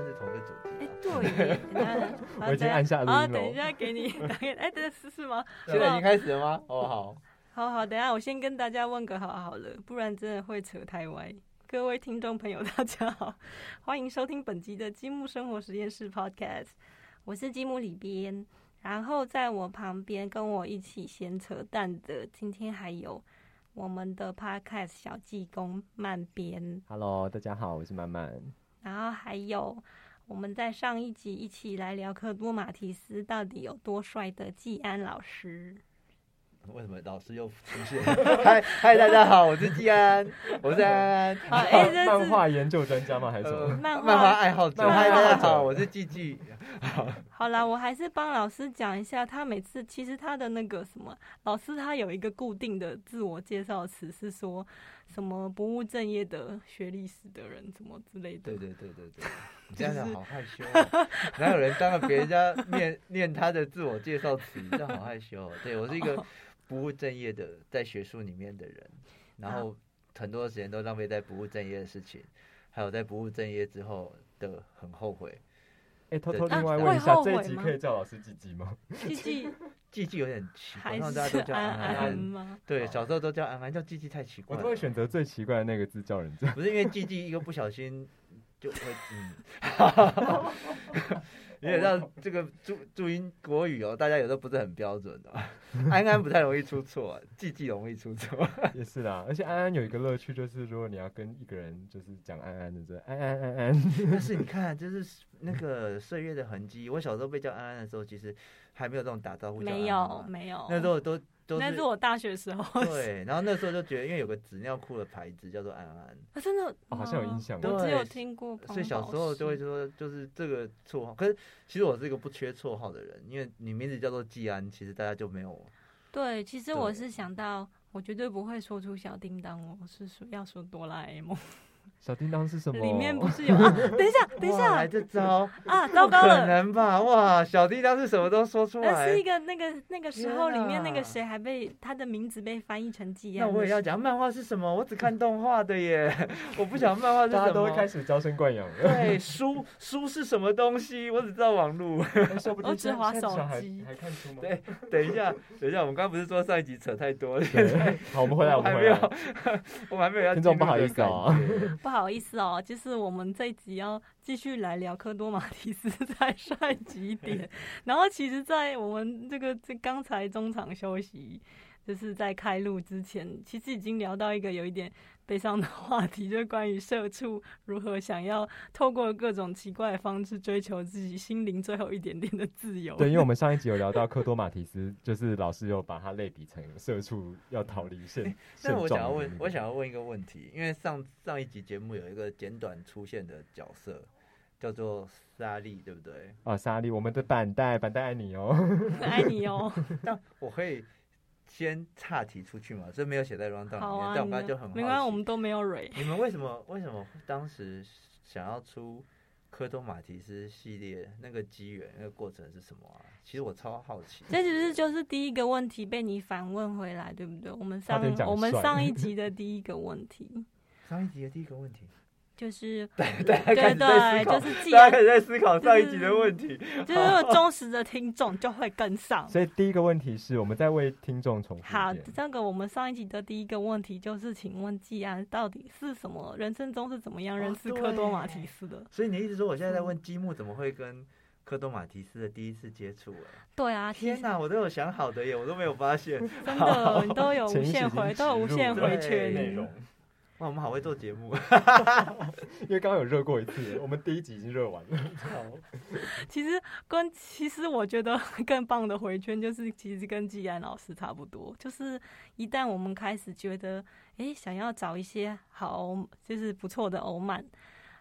其实风滚草跟马蒂斯这还算是同一个主题哎啊。，对，等一下好我已经按下录啊，音了等一下给你打给，哎，等一下试试吗？现在已经开始了吗？哦，好，好好，等一下我先跟大家问个好好了，不然真的会扯太歪。各位听众朋友，大家好，欢迎收听本集的积木生活实验室 Podcast，我是积木里边，然后在我旁边跟我一起闲扯淡的，今天还有我们的 Podcast 小技工慢边，Hello，大家好，我是曼曼。然后还有我们在上一集一起来聊科多马提斯到底有多帅的季安老师。为什么老师又出现？嗨嗨，大家好，我是季安，我是安安，好，哎、这是漫画研究专家吗？还是什呃么？漫漫画爱好者。嗨，大家好，我是季季。好啦，我还是帮老师讲一下，他每次其实他的那个什么，老师他有一个固定的自我介绍词，是说什么不务正业的学历史的人，什么之类的。对对对对对，你这样讲好害羞、哦，哪有人当着别人家面念他的自我介绍词，这样好害羞、哦。对我是一个不务正业的在学术里面的人，然后很多时间都浪费在不务正业的事情，还有在不务正业之后的很后悔。哎，偷偷啊另外问一下，这一集可以叫老师季季吗？季季季季有点奇怪，还通常大家是都叫安安。吗？对，小时候都叫安安，叫季季太奇怪了。我都会选择最奇怪的那个字叫人家。不是因为季季一个不小心就会嗯，有点让这个注注音国语哦，大家有时候不是很标准的、安安不太容易出错，季季容易出错。也是啦，而且安安有一个乐趣，就是如果你要跟一个人就是讲安安的，就是安安安安。但是你看，就是那个岁月的痕迹。我小时候被叫安安的时候，其实还没有这种打招呼叫安安没有没有，那时候都都是那是我大学时候。对，然后那时候就觉得，因为有个纸尿裤的牌子叫做安安，啊，真的哦好像有吗印象我只有对听过。所以小时候就会说，就是这个绰号。可是其实我是一个不缺绰号的人，因为你名字叫做季安，其实大家就没有。对，其实我是想到，我绝对不会说出小叮当，我是说要说哆啦 A 梦，小叮当是什么？里面不是有 啊？等一下，等一下来这招，啊，糟不可糕了。能吧？哇，小叮当是什么都说出来那是一。个那个那个时候里面那个谁还被他的名字被翻译成季那，我也要讲漫画是什么？我只看动画的耶，我不想漫画是什么。大家都会开始娇生惯养了。对，书书是什么东西？我只知道网络。我只滑手机还看书吗？对等一下，等一下，我们刚刚不是说上一集扯太多了？好，我们回来，我们回还没有来。我们还没有要听众不好意思哦好意思哦，就是我们这一集要继续来聊科多马蒂斯在帅几点。然后其实，在我们这个这刚才中场休息，就是在开录之前，其实已经聊到一个有一点悲伤的话题，就是关于社畜如何想要透过各种奇怪的方式追求自己心灵最后一点点的自由。对，因为我们 上一集有聊到科多马提斯，就是老师有把它类比成社畜要逃离现现但我想要问我想要问一个问题，因为上上一集节目有一个简短出现的角色，叫做莎莉，对不对？啊，莎莉，我们的板带，板带爱你哦。爱你哦。但我可以先岔题出去嘛，这没有写在 round down 里面，但我们刚才就很好没关系，我们都没有蕊。你们为什么为什么当时想要出科多马提斯系列？那个机缘、那个过程是什么啊？其实我超好奇。这其实就是第一个问题被你反问回来，对不对？我们上我们上一集的第一个问题上一集的第一个问题，就是大家开对始在思对，考，就是既然大家开始在思考上一集的问题。就是如果忠实的听众就会跟上。所以第一个问题是我们在为听众重复好这个我们上一集的第一个问题就是，请问季安到底是什么？人生中是怎么样认识哦科多马提斯的？所以你一直说我现在在问积木怎么会跟科多马提斯的第一次接触？哎，对啊，天哪，我都有想好的耶，我都没有发现。真的你都有无限回，都有无限回对圈。哇，我们好会做节目。因为刚刚有热过一次，我们第一集已经热完了。其实跟其实我觉得更棒的回圈就是，其实跟季安老师差不多，就是一旦我们开始觉得，诶，想要找一些好就是不错的欧漫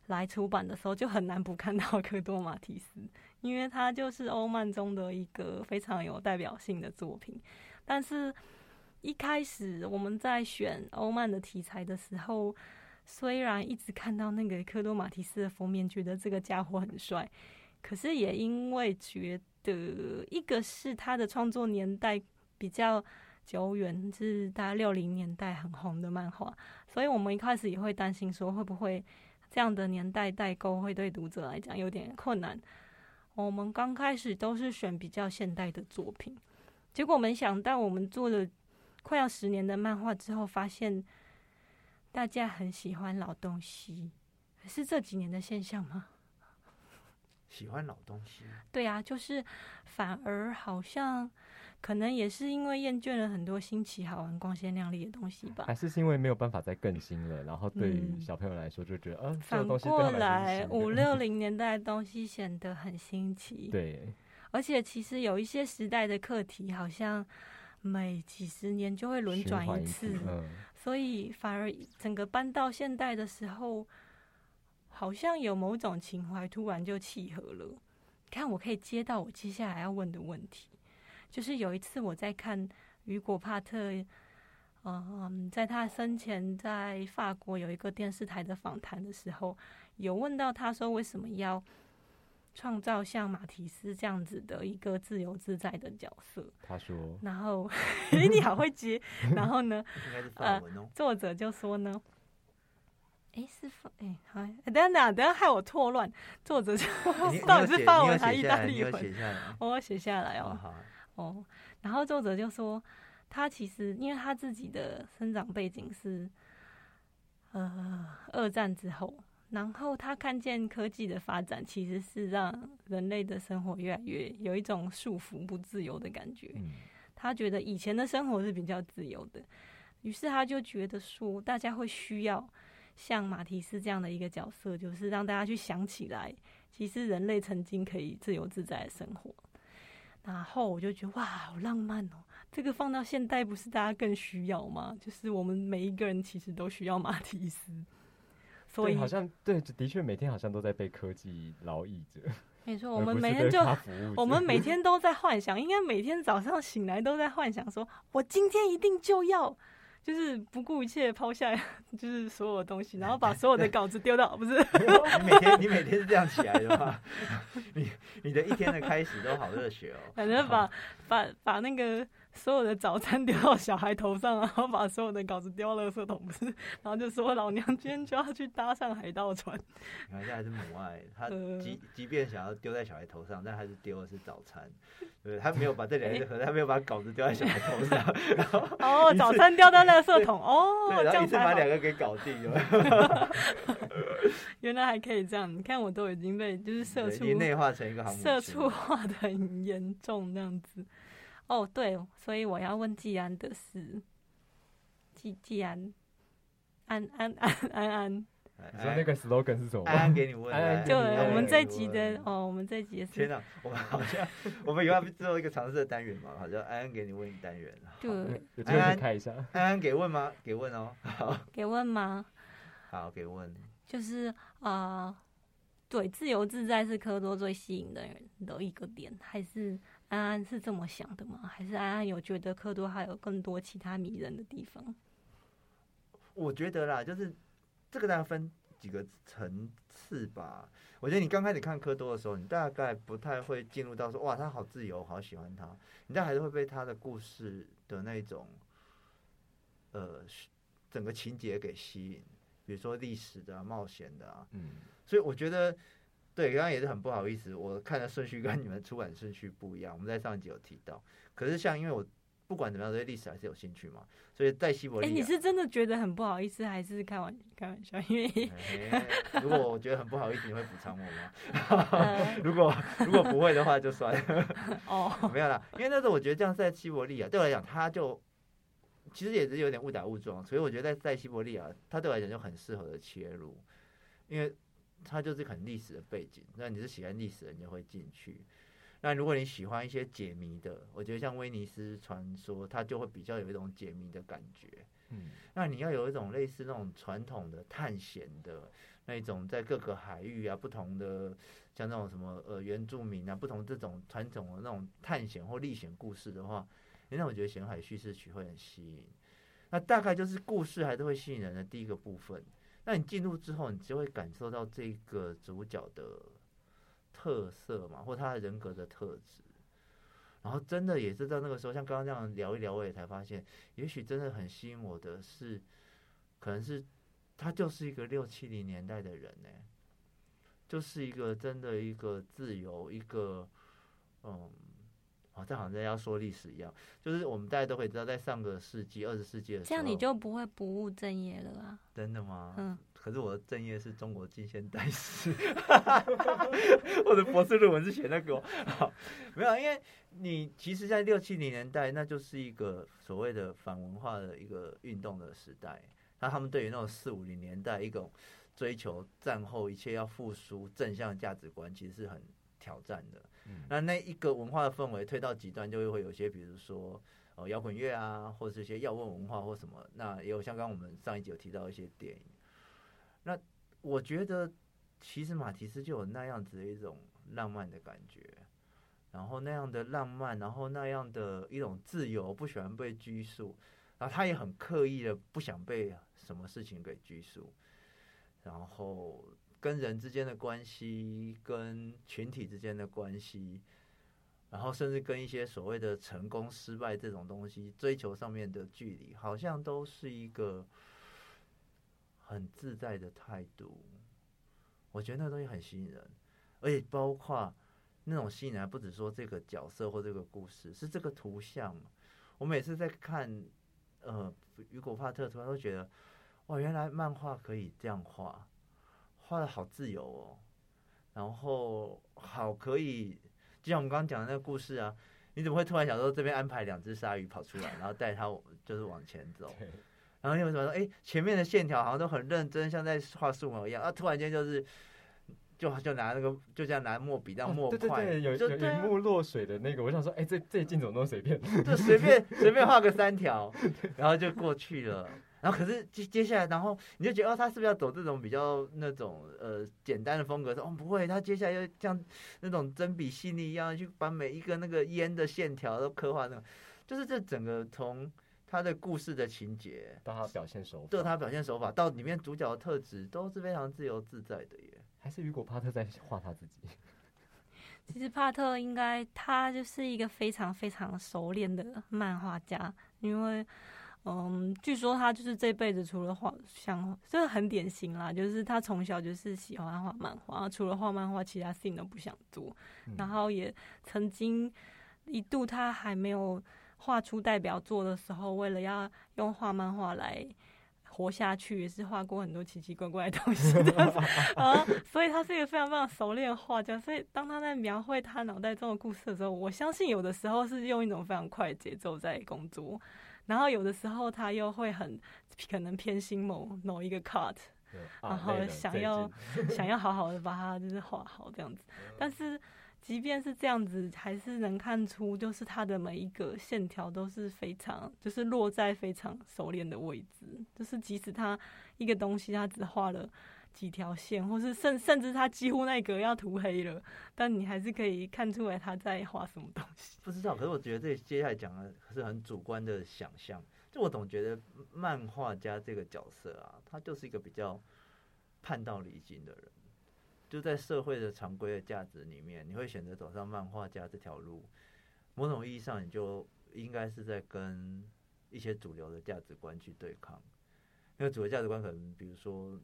来出版的时候，就很难不看到科多马提斯，因为他就是欧漫中的一个非常有代表性的作品。但是，一开始我们在选欧漫的题材的时候，虽然一直看到那个科多马提斯的封面，觉得这个家伙很帅，可是也因为觉得一个是他的创作年代比较久远，就是大概六零年代很红的漫画，所以我们一开始也会担心说会不会这样的年代代沟会对读者来讲有点困难。我们刚开始都是选比较现代的作品，结果没想到我们做了快要十年的漫画之后，发现大家很喜欢老东西，是这几年的现象吗？喜欢老东西，对啊，就是反而好像可能也是因为厌倦了很多新奇、好玩、光鲜亮丽的东西吧。还是是因为没有办法再更新了，然后对小朋友来说就觉得，嗯、这反个东西对过来五六零年代的东西显得很新奇。对，而且其实有一些时代的课题，好像每几十年就会轮循转环一次，嗯，所以反而整个搬到现代的时候，好像有某种情怀突然就契合了。看，我可以接到我接下来要问的问题，就是有一次我在看雨果帕特，嗯，在他生前在法国有一个电视台的访谈的时候，有问到他说为什么要创造像马提斯这样子的一个自由自在的角色，他说，然后，诶，你好会接，然后呢？应该是法文哦。作者就说呢，哎，是法，哎，好，等等下，等下害我错乱。作者就 到底是法文还意大利文？我要写下来哦。哦，然后作者就说，他其实因为他自己的生长背景是，呃，二战之后，然后他看见科技的发展其实是让人类的生活越来越有一种束缚不自由的感觉。嗯，他觉得以前的生活是比较自由的，于是他就觉得说，大家会需要像马提斯这样的一个角色，就是让大家去想起来，其实人类曾经可以自由自在的生活。然后我就觉得哇，好浪漫哦！这个放到现代，不是大家更需要吗？就是我们每一个人其实都需要马提斯，所以好像对，的确每天好像都在被科技劳役着，没错，我们每天就我们每 天都在幻想，应该每天早上醒来都在幻想说，我今天一定就要，就是不顾一切抛下，就是所有的东西，然后把所有的稿子丢到，不是？你每天你每天是这样起来的吗？你你的一天的开始都好热血哦。反正把 把把那个所有的早餐丢到小孩头上，然后把所有的稿子丢到垃圾桶，不是？然后就说老娘今天就要去搭上海盗船，你看，这还是母爱，他呃。即即便想要丢在小孩头上，但还是丢的是早餐，对他没有把这两件合，他没有把稿子丢在小孩头上，然 后哦，早餐丢到垃圾桶，哦，这然后一次样子把两个给搞定了，原来还可以这样，你看我都已经被就是社畜内化成一个社畜化的很严重，那样子。哦，对，所以我要问季安的事，季季安，安安安安安，哎你说那个 slogan 是什么安安吗？给你问，安安就安安我们这集的哦，我们这集的，天哪，我们好像我们以后要最后一个尝试的单元嘛，好像安安给你问单元，好对，安安看一下。安安给问吗？给问哦，好，给问吗？好给问，就是啊、呃对，自由自在是科多最吸引的人的一个点，还是安安是这么想的吗？还是安安有觉得科多还有更多其他迷人的地方？我觉得啦，就是这个大概分几个层次吧。我觉得你刚开始看科多的时候，你大概不太会进入到说哇，他好自由，好喜欢他。你但还是会被他的故事的那种呃整个情节给吸引，比如说历史的、啊、冒险的啊。嗯，所以我觉得，对，刚刚也是很不好意思，我看的顺序跟你们出版顺序不一样。我们在上一集有提到，可是像因为我不管怎么样，对历史还是有兴趣嘛，所以在西伯哎、利亚。你是真的觉得很不好意思，还是开玩开玩笑？因为嘿如果我觉得很不好意思，你会补偿我吗？呃 如果如果不会的话，就算了，哦，没有啦。因为那时候我觉得这样在西伯利亚对我来讲，他就其实也是有点误打误撞，所以我觉得在在西伯利亚，他对我来讲就很适合的切入，因为它就是很历史的背景。那你是喜欢历史的，你就会进去。那如果你喜欢一些解谜的，我觉得像威尼斯传说，它就会比较有一种解谜的感觉。嗯，那你要有一种类似那种传统的探险的那一种，在各个海域啊，不同的像那种什么呃原住民啊，不同这种传统的那种探险或历险故事的话，诶那我觉得咸海叙事曲会很吸引。那大概就是故事还是会吸引人的第一个部分。那你进入之后，你就会感受到这个主角的特色嘛，或他的人格的特质。然后真的也是在那个时候，像刚刚这样聊一聊，我也才发现，也许真的很吸引我的是，可能是他就是一个六七零年代的人呢，就是一个真的一个自由一个嗯。哦，这好像要说历史一样，就是我们大家都可以知道，在上个世纪二十世纪的时候，这样你就不会不务正业了啊？真的吗？嗯，可是我的正业是中国近现代史，我的博士论文是写那个，好，没有，因为你其实，在六七零年代，那就是一个所谓的反文化的一个运动的时代，那他们对于那种四五零年代一种追求战后一切要复苏正向价值观，其实是很挑战的。那那一个文化的氛围推到极端，就会有些，比如说哦摇滚乐啊，或者是一些要问文化或什么。那也有像刚我们上一集有提到一些电影。那我觉得其实马提斯就有那样子的一种浪漫的感觉，然后那样的浪漫，然后那样的一种自由，不喜欢被拘束，然后他也很刻意的不想被什么事情给拘束，然后。跟人之间的关系，跟群体之间的关系，然后甚至跟一些所谓的成功、失败这种东西追求上面的距离，好像都是一个很自在的态度。我觉得那东西很吸引人，而且包括那种吸引人，不只说这个角色或这个故事，是这个图像。我每次在看呃雨果帕特图，都觉得哇，原来漫画可以这样画。画的好自由哦，然后好可以，就像我们刚刚讲的那个故事啊，你怎么会突然想说这边安排两只鲨鱼跑出来，然后带它就是往前走，然后你为什么说哎前面的线条好像都很认真，像在画素描一样，啊突然间就是就就拿那个就这样拿墨笔这样墨块，对对对，有有荧幕落水的那个，我想说哎这这镜怎么那么随便，就随便 随便画个三条，然后就过去了。然后可是接接下来，然后你就觉得哦，他是不是要走这种比较那种呃简单的风格？说哦不会，他接下来又像那种针笔细腻一样去把每一个那个烟的线条都刻画那种，就是这整个从他的故事的情节到他表现手法，到他表现手法到里面主角的特质都是非常自由自在的耶。还是雨果帕特在画他自己？其实帕特应该他就是一个非常非常熟练的漫画家，因为。嗯，据说他就是这辈子除了画像，这很典型啦，就是他从小就是喜欢画漫画，除了画漫画，其他事情都不想做。然后也曾经一度他还没有画出代表作的时候，为了要用画漫画来活下去，也是画过很多奇奇怪怪的东西。啊，所以他是一个非常非常熟练的画家。所以当他在描绘他脑袋中的故事的时候，我相信有的时候是用一种非常快的节奏在工作。然后有的时候他又会很可能偏心某某一个 cut，然后想要 想要好好的把它就是画好这样子。但是即便是这样子，还是能看出就是他的每一个线条都是非常就是落在非常熟练的位置。就是即使他一个东西他只画了。几条线，或是甚甚至他几乎那格要涂黑了，但你还是可以看出来他在画什么东西。不知道，可是我觉得这接下来讲的是很主观的想象。就我总觉得漫画家这个角色啊，他就是一个比较叛道离经的人。就在社会的常规的价值里面，你会选择走上漫画家这条路，某种意义上你就应该是在跟一些主流的价值观去对抗。因为主流价值观可能，比如说。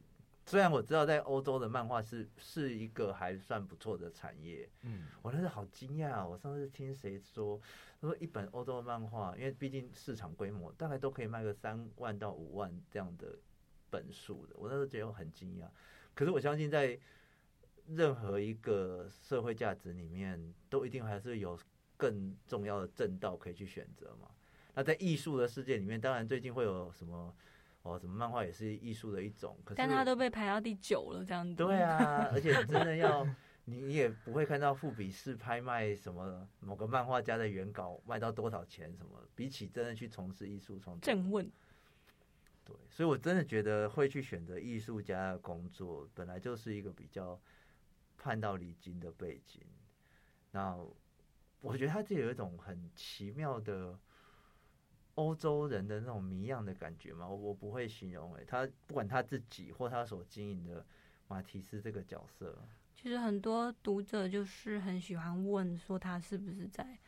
虽然我知道在欧洲的漫画是是一个还算不错的产业，嗯，我那时好惊讶。我上次听谁说，他说一本欧洲的漫画，因为毕竟市场规模大概都可以卖个三万到五万这样的本数的，我那时候觉得很惊讶。可是我相信在任何一个社会价值里面，都一定还是有更重要的正道可以去选择嘛。那在艺术的世界里面，当然最近会有什么？哦，什么漫画也是艺术的一种，可是但他都被排到第九了，这样子。对啊，而且真的要 你也不会看到富比士拍卖什么某个漫画家的原稿卖到多少钱什么，比起真的去从事艺术创作。正问。对，所以我真的觉得会去选择艺术家的工作，本来就是一个比较叛道离经的背景。那我觉得他这有一种很奇妙的。欧洲人的那种谜样的感觉嘛，我我不会形容诶，他不管他自己或他所经营的马提斯这个角色，其实很多读者就是很喜欢问说他是不是在，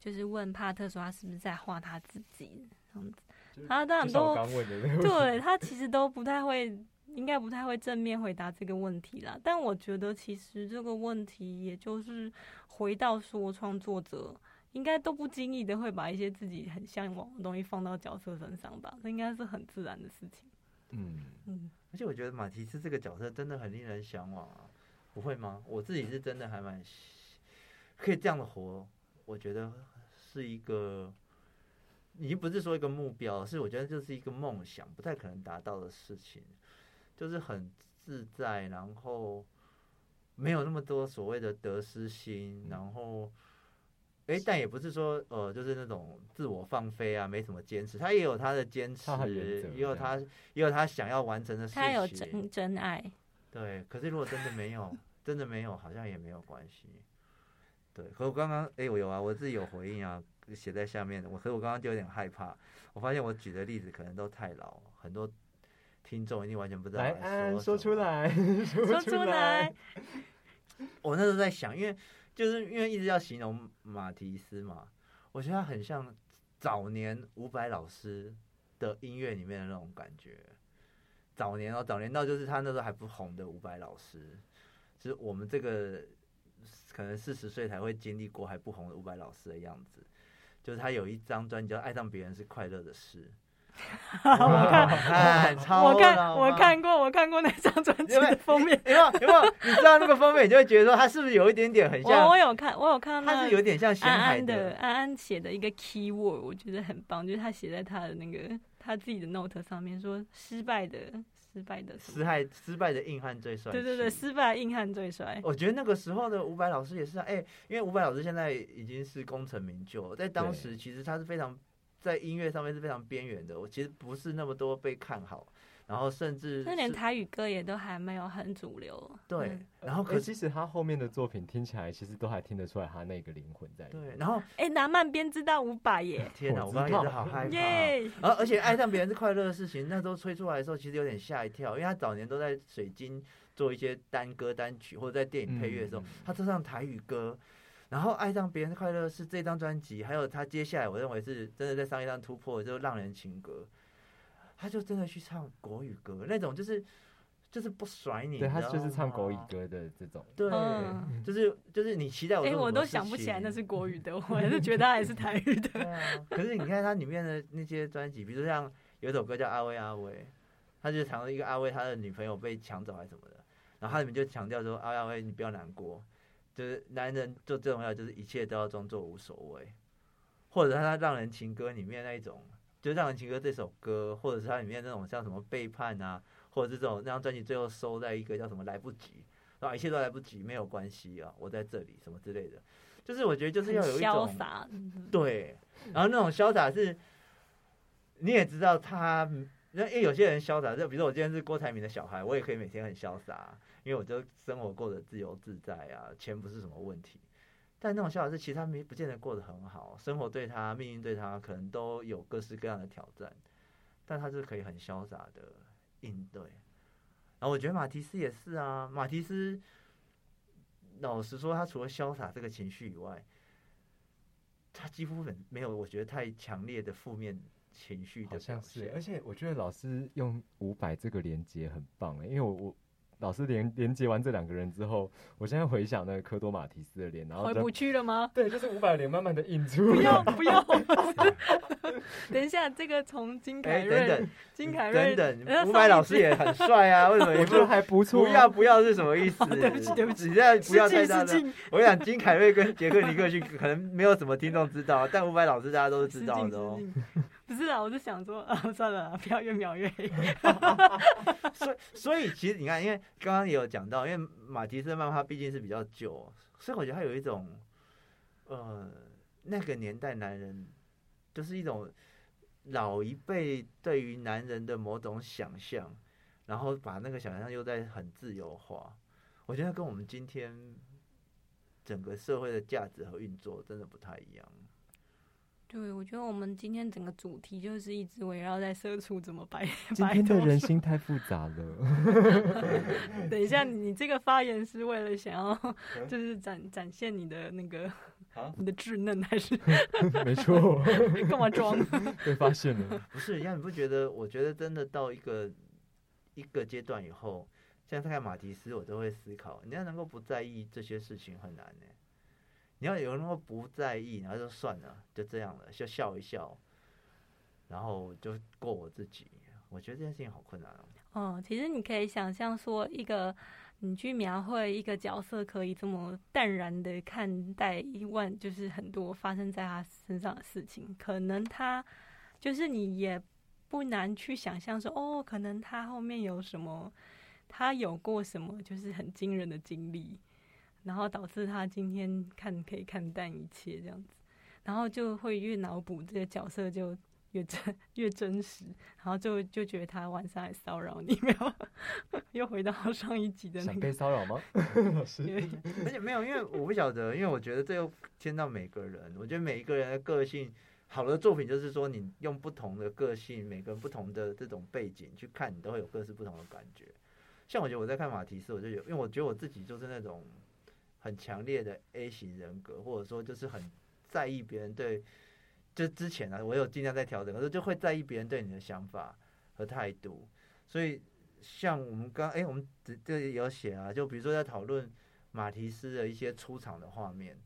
就是问帕特说他是不是在画他自己这样子，他当然都刚问的，对他其实都不太会应该不太会正面回答这个问题啦。但我觉得其实这个问题，也就是回到说创作者。应该都不经意的会把一些自己很向往的东西放到角色身上吧，这应该是很自然的事情。嗯嗯，而且我觉得马提斯这个角色真的很令人向往啊，不会吗？我自己是真的还蛮可以这样的活，我觉得是一个，已经不是说一个目标，是我觉得就是一个梦想，不太可能达到的事情，就是很自在，然后没有那么多所谓的得失心，然后。哎，但也不是说，呃，就是那种自我放飞啊，没什么坚持。他也有他的坚持，也有他，也有他想要完成的事情。他有真真爱。对，可是如果真的没有，真的没有，好像也没有关系。对，可我刚刚，哎，我有啊，我自己有回应啊，写在下面的。我，可是我刚刚就有点害怕，我发现我举的例子可能都太老，很多听众一定完全不知道。来，说出来，说出来。我那时候在想，因为。就是因为一直要形容马提斯嘛，我觉得他很像早年伍佰老师的音乐里面的那种感觉。早年哦，早年到就是他那时候还不红的伍佰老师，就是我们这个可能四十岁才会经历过还不红的伍佰老师的样子。就是他有一张专辑叫《爱上别人是快乐的事》。我看，我看，我看过，我看过那张专辑的封面，有没有？有没有？你知道那个封面，你就会觉得说，他是不是有一点点很像？我有看，我有看到，他是有点像安安的安安写的一个 key word，我觉得很棒，就是他写在他的那个他自己的 note 上面，说失败的失败的失败失败的硬汉最帅。对对对，失败硬汉最帅。我觉得那个时候的伍佰老师也是啊，哎，因为伍佰老师现在已经是功成名就，在当时其实他是非常。在音乐上面是非常边缘的，我其实不是那么多被看好，然后甚至就连台语歌也都还没有很主流。对，然后可其实他后面的作品听起来，其实都还听得出来他那个灵魂在。对，然后哎，南曼编织到五百耶！天哪，我刚刚也是好 害怕。然后而且爱上别人是快乐的事情，那时候吹出来的时候，其实有点吓一跳，因为他早年都在水晶做一些单歌单曲，或者在电影配乐的时候，他唱上台语歌。然后爱上别人的快乐是这张专辑，还有他接下来我认为是真的在上一张突破，就是浪人情歌，他就真的去唱国语歌，那种就是就是不甩你，对他就是唱国语歌的这种，对，就是就是你期待我，哎，我都想不起来那是国语的，我还是觉得还是台语的。可是你看他里面的那些专辑，比如像有一首歌叫阿威阿威，他就唱了一个阿威他的女朋友被抢走还是什么的，然后他里面就强调说阿威阿威你不要难过。就是男人最重要，就是一切都要装作无所谓，或者他《让人情歌》里面那一种，就《让人情歌》这首歌，或者是它里面那种像什么背叛啊，或者是这种那张专辑最后收在一个叫什么来不及，啊，一切都来不及，没有关系啊，我在这里什么之类的，就是我觉得就是要有一种潇洒，对，然后那种潇洒是，你也知道他，因为有些人潇洒，就比如说我今天是郭台铭的小孩，我也可以每天很潇洒。因为我就生活过得自由自在啊，钱不是什么问题。但那种小老师其实他没不见得过得很好，生活对他、命运对他可能都有各式各样的挑战，但他是可以很潇洒的应对。然后我觉得马蒂斯也是啊，马蒂斯老实说，他除了潇洒这个情绪以外，他几乎很没有，我觉得太强烈的负面情绪的像是，而且我觉得老师用五百这个连接很棒哎，因为我我。老师连连接完这两个人之后，我现在回想那个科多马提斯的脸，然后回不去了吗？对，就是五百脸慢慢的印出。不要不要，等一下，这个从金凯瑞，金凯瑞等等，五百老师也很帅啊，为什么？我觉得还不错。不要不要是什么意思？对不起对不起，你现在不要太大的。我想金凯瑞跟杰克尼克逊可能没有什么听众知道，但五百老师大家都是知道的哦。不是啊，我是想说啊，算了，不要越描越黑。所以，所以其实你看，因为刚刚也有讲到，因为马蒂斯漫画毕竟是比较旧，所以我觉得他有一种，呃，那个年代男人就是一种老一辈对于男人的某种想象，然后把那个想象又在很自由化。我觉得跟我们今天整个社会的价值和运作真的不太一样。对，我觉得我们今天整个主题就是一直围绕在社畜怎么摆。今天的人心太复杂了。等一下，你这个发言是为了想要就是展展现你的那个啊 你的稚嫩还是？没错。干嘛装？被发现了。不是，因为你不觉得？我觉得真的到一个一个阶段以后，像在看马蒂斯，我都会思考，你要能够不在意这些事情很难呢。你要有能够不在意，然后就算了，就这样了，就笑一笑，然后就过我自己。我觉得这件事情好困难哦。哦，其实你可以想象说，一个你去描绘一个角色，可以这么淡然的看待一万，就是很多发生在他身上的事情，可能他就是你也不难去想象说，哦，可能他后面有什么，他有过什么，就是很惊人的经历，然后导致他今天看可以看淡一切这样子，然后就会越脑补这个角色就。越真 越真实，然后就就觉得他晚上来骚扰你，没有？又回到上一集的那个被骚扰吗？而且没有，因为我不晓得，因为我觉得这又牵到每个人。我觉得每一个人的个性，好的作品就是说，你用不同的个性，每个人不同的这种背景去看，你都会有各式不同的感觉。像我觉得我在看马提斯，我就有，因为我觉得我自己就是那种很强烈的 A 型人格，或者说就是很在意别人对。就之前啊，我有尽量在调整，可是就会在意别人对你的想法和态度。所以像我们刚哎，我们这这有写啊，就比如说在讨论马提斯的一些出场的画面，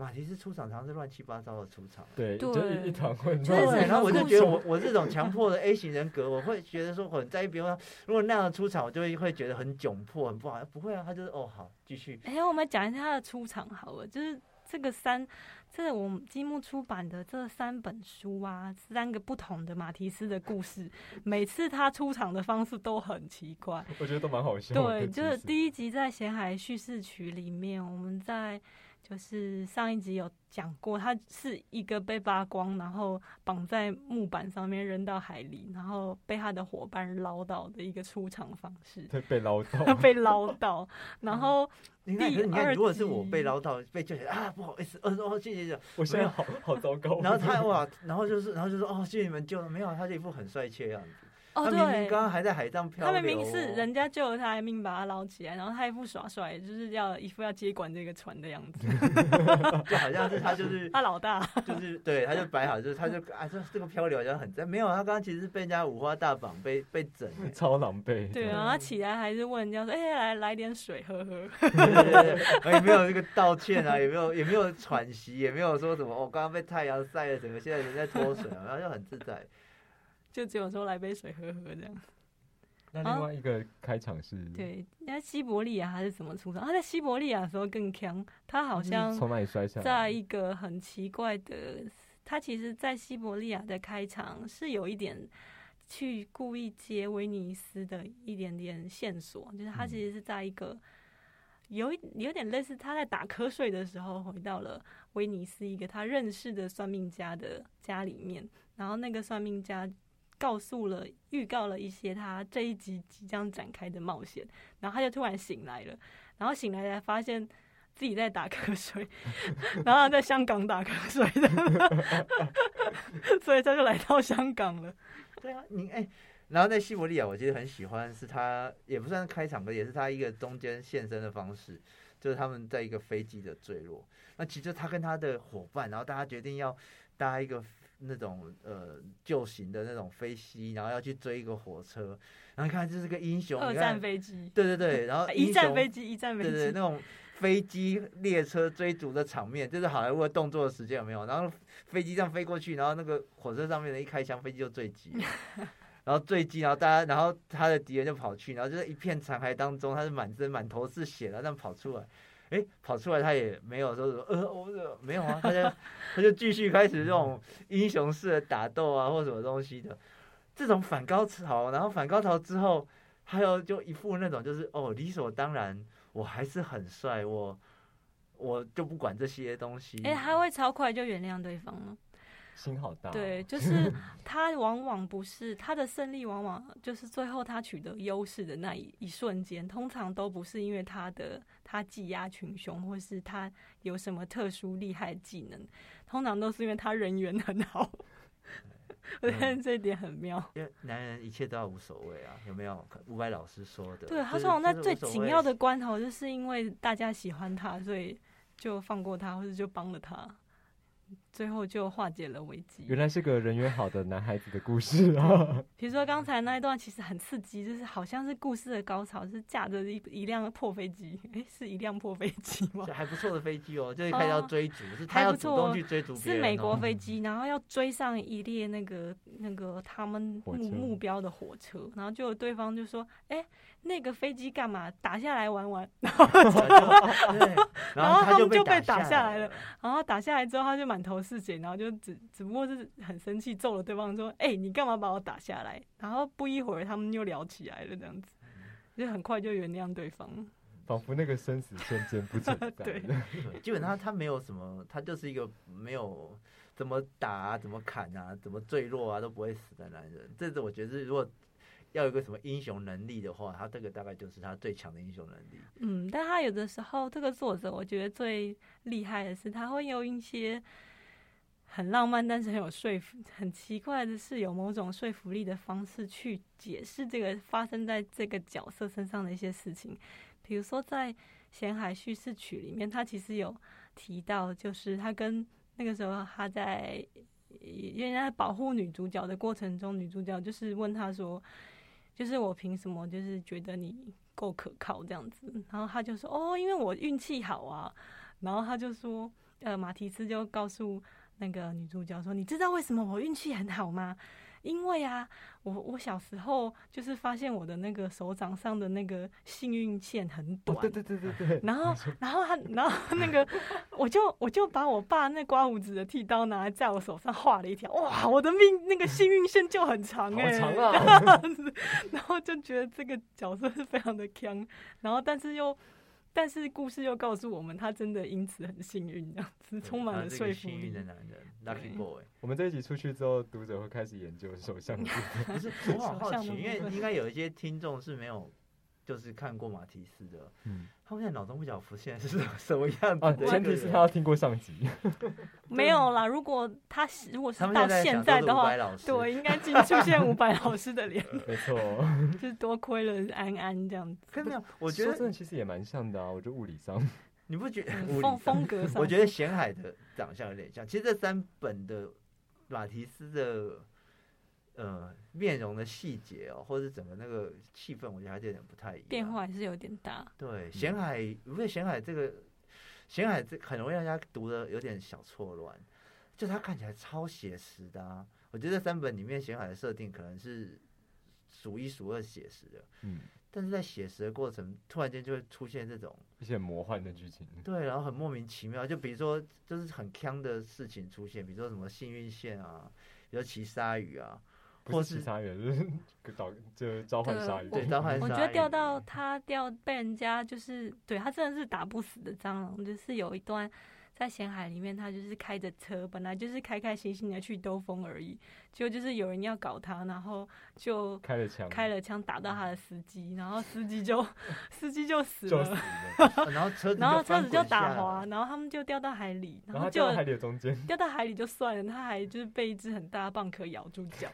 马提斯出场常是乱七八糟的出场，对，就是一团混乱。然后我就觉得我我这种强迫的 A 型人格，我会觉得说很在意别人。如果那样的出场，我就会会觉得很窘迫，很不好。不会啊，他就是哦好，继续。哎，我们讲一下他的出场好了，就是这个三。这我们积木出版的这三本书啊，三个不同的马提斯的故事，每次他出场的方式都很奇怪，我觉得都蛮好笑。对，就是第一集在《咸海叙事曲》里面，我们在。就是上一集有讲过，他是一个被扒光，然后绑在木板上面扔到海里，然后被他的伙伴捞到的一个出场方式。对，被捞到，被捞到。然后你看，你看，如果是我被捞到，被救起来啊，不好意思，哦哦，谢谢谢谢，我现在好好糟糕。然后他哇，然后就是，然后就说哦，谢谢你们救了，没有，他这一副很帅气的样子。哦，对，刚刚还在海上漂流。他明明是人家救了他，还命把他捞起来，然后他一副耍帅，就是要一副要接管这个船的样子，就好像是他就是他老大，就是对，他就摆好，就是他就啊，这这个漂流好像很在，没有，他刚刚其实是被人家五花大绑，被被整，超狼狈。对啊，他起来还是问人家说：“哎，来来点水喝喝。”也没有这个道歉啊，也没有也没有喘息，也没有说什么我，刚刚被太阳晒了，整个现在人在脱水啊，然后就很自在。就只有说来杯水喝喝这样。那另外一个开场是？对，那西伯利亚还是怎么出场？他在西伯利亚的时候更强，他好像从哪里摔下来？在一个很奇怪的，他其实，在西伯利亚的开场是有一点去故意接威尼斯的一点点线索，就是他其实是在一个有一有点类似他在打瞌睡的时候回到了威尼斯一个他认识的算命家的家里面，然后那个算命家。告诉了预告了一些他这一集即将展开的冒险，然后他就突然醒来了，然后醒来才发现自己在打瞌睡，然后在香港打瞌睡的，所以他就来到香港了。对啊，你哎，然后在西伯利亚，我其实很喜欢，是他也不算开场的，也是他一个中间现身的方式，就是他们在一个飞机的坠落，那其实他跟他的伙伴，然后大家决定要搭一个。那种呃旧型的那种飞机，然后要去追一个火车，然后你看这是个英雄，二战飞机，对对对，然后 一战飞机，一战飞机，对对，那种飞机列车追逐的场面，就是好莱坞的动作的时间有没有？然后飞机这样飞过去，然后那个火车上面的一开枪，飞机就坠机，然后坠机，然后大家，然后他的敌人就跑去，然后就是一片残骸当中，他是满身满头是血的，这样跑出来。哎，跑出来他也没有说什么，呃，我没有啊，他就他就继续开始这种英雄式的打斗啊，或什么东西的，这种反高潮，然后反高潮之后，还有就一副那种就是哦，理所当然，我还是很帅，我我就不管这些东西。哎，他会超快就原谅对方了。心好大，对，就是 他往往不是他的胜利，往往就是最后他取得优势的那一一瞬间，通常都不是因为他的他技压群雄，或是他有什么特殊厉害技能，通常都是因为他人缘很好。我觉得这一点很妙，因为男人一切都要无所谓啊，有没有？伍佰老师说的，对，他说在最紧要的关头，就是因为大家喜欢他，所以就放过他，或者就帮了他。最后就化解了危机。原来是个人缘好的男孩子的故事啊！比如说刚才那一段其实很刺激，就是好像是故事的高潮，是驾着一一辆破飞机，哎，是一辆破飞机吗？还不错的飞机哦，就是开始要追逐，是他还要主动去追逐别人、哦。是美国飞机，然后要追上一列那个那个他们目目标的火车，然后就有对方就说：“哎、那个飞机干嘛？打下来玩玩。” 然后他们就被打下下来了了。然后打下来之后，他就满头是血，然后就只只不过是很生气，揍了对方说：“哎、你干嘛把我打下来？”然后不一会儿，他们又聊起来了，这样子，就很快就原谅对方。仿佛那个生死瞬间不存在。对 对，基本上他没有什么，他就是一个没有怎么打啊、怎么砍啊、怎么坠落啊都不会死的男人。这是我觉得是，如果要有个什么英雄能力的话，他这个大概就是他最强的英雄能力。嗯，但他有的时候，这个作者我觉得最厉害的是，他会用一些很浪漫，但是很有说服、很奇怪的是有某种说服力的方式去解释这个发生在这个角色身上的一些事情。比如说，在《咸海叙事曲》里面，他其实有提到，就是他跟那个时候他在因为在保护女主角的过程中，女主角就是问他说，就是我凭什么就是觉得你够可靠这样子？然后他就说，哦，因为我运气好啊。然后他就说，呃，马提斯就告诉那个女主角说，你知道为什么我运气很好吗？因为啊，我我小时候就是发现我的那个手掌上的那个幸运线很短，哦，对对对对对。然后，然后他，然后那个，我就我就把我爸那刮胡子的剃刀拿来在我手上画了一条，哇，我的命那个幸运线就很长哎、好长啊这样子 然后就觉得这个角色是非常的强，然后但是又，但是故事又告诉我们，他真的因此很幸运，这样子充满了说服力幸运的。男人，lucky boy。我们这一集出去之后，读者会开始研究手相。不是，我好好奇，因为应该有一些听众是没有，就是看过马提斯的，嗯，他们现在脑中不晓得浮现是什么样子前提是他要听过上集。没有啦，如果他如果是到现现在的话对，应该进出现伍佰老师的脸，没错，就是多亏了安安这样子。可是没有，我觉得真得的其实也蛮像的啊。我觉得物理上，你不觉得风风格上，我觉得咸海的长相有点像。其实这三本的马提斯的呃面容的细节哦，或者是整个那个气氛，我觉得还是有点不太一样。变化还是有点大。对，咸海，因为咸海这个咸海这很容易让人家读的有点小错乱，就它看起来超写实的啊。我觉得这三本里面咸海的设定可能是数一数二写实的，嗯，但是在写实的过程，突然间就会出现这种。一些魔幻的剧情。对，然后很莫名其妙，就比如说，就是很坑的事情出现，比如说什么幸运线啊，比如骑鲨鱼啊，不或是是其他人，就是导就召唤鲨鱼。对召唤鲨我觉得钓到他钓被人家就是对他真的是打不死的蟑螂，就是有一段在咸海里面，他就是开着车，本来就是开开心心的去兜风而已，结果就是有人要搞他，然后就开了枪，开了枪打到他的司机，然后司机就 司机就死了，然后车子然后车子就打滑，然后他们就掉到海里，然然后就掉到海里的中间，掉到海里就算了，他还就是被一只很大的蚌壳咬住脚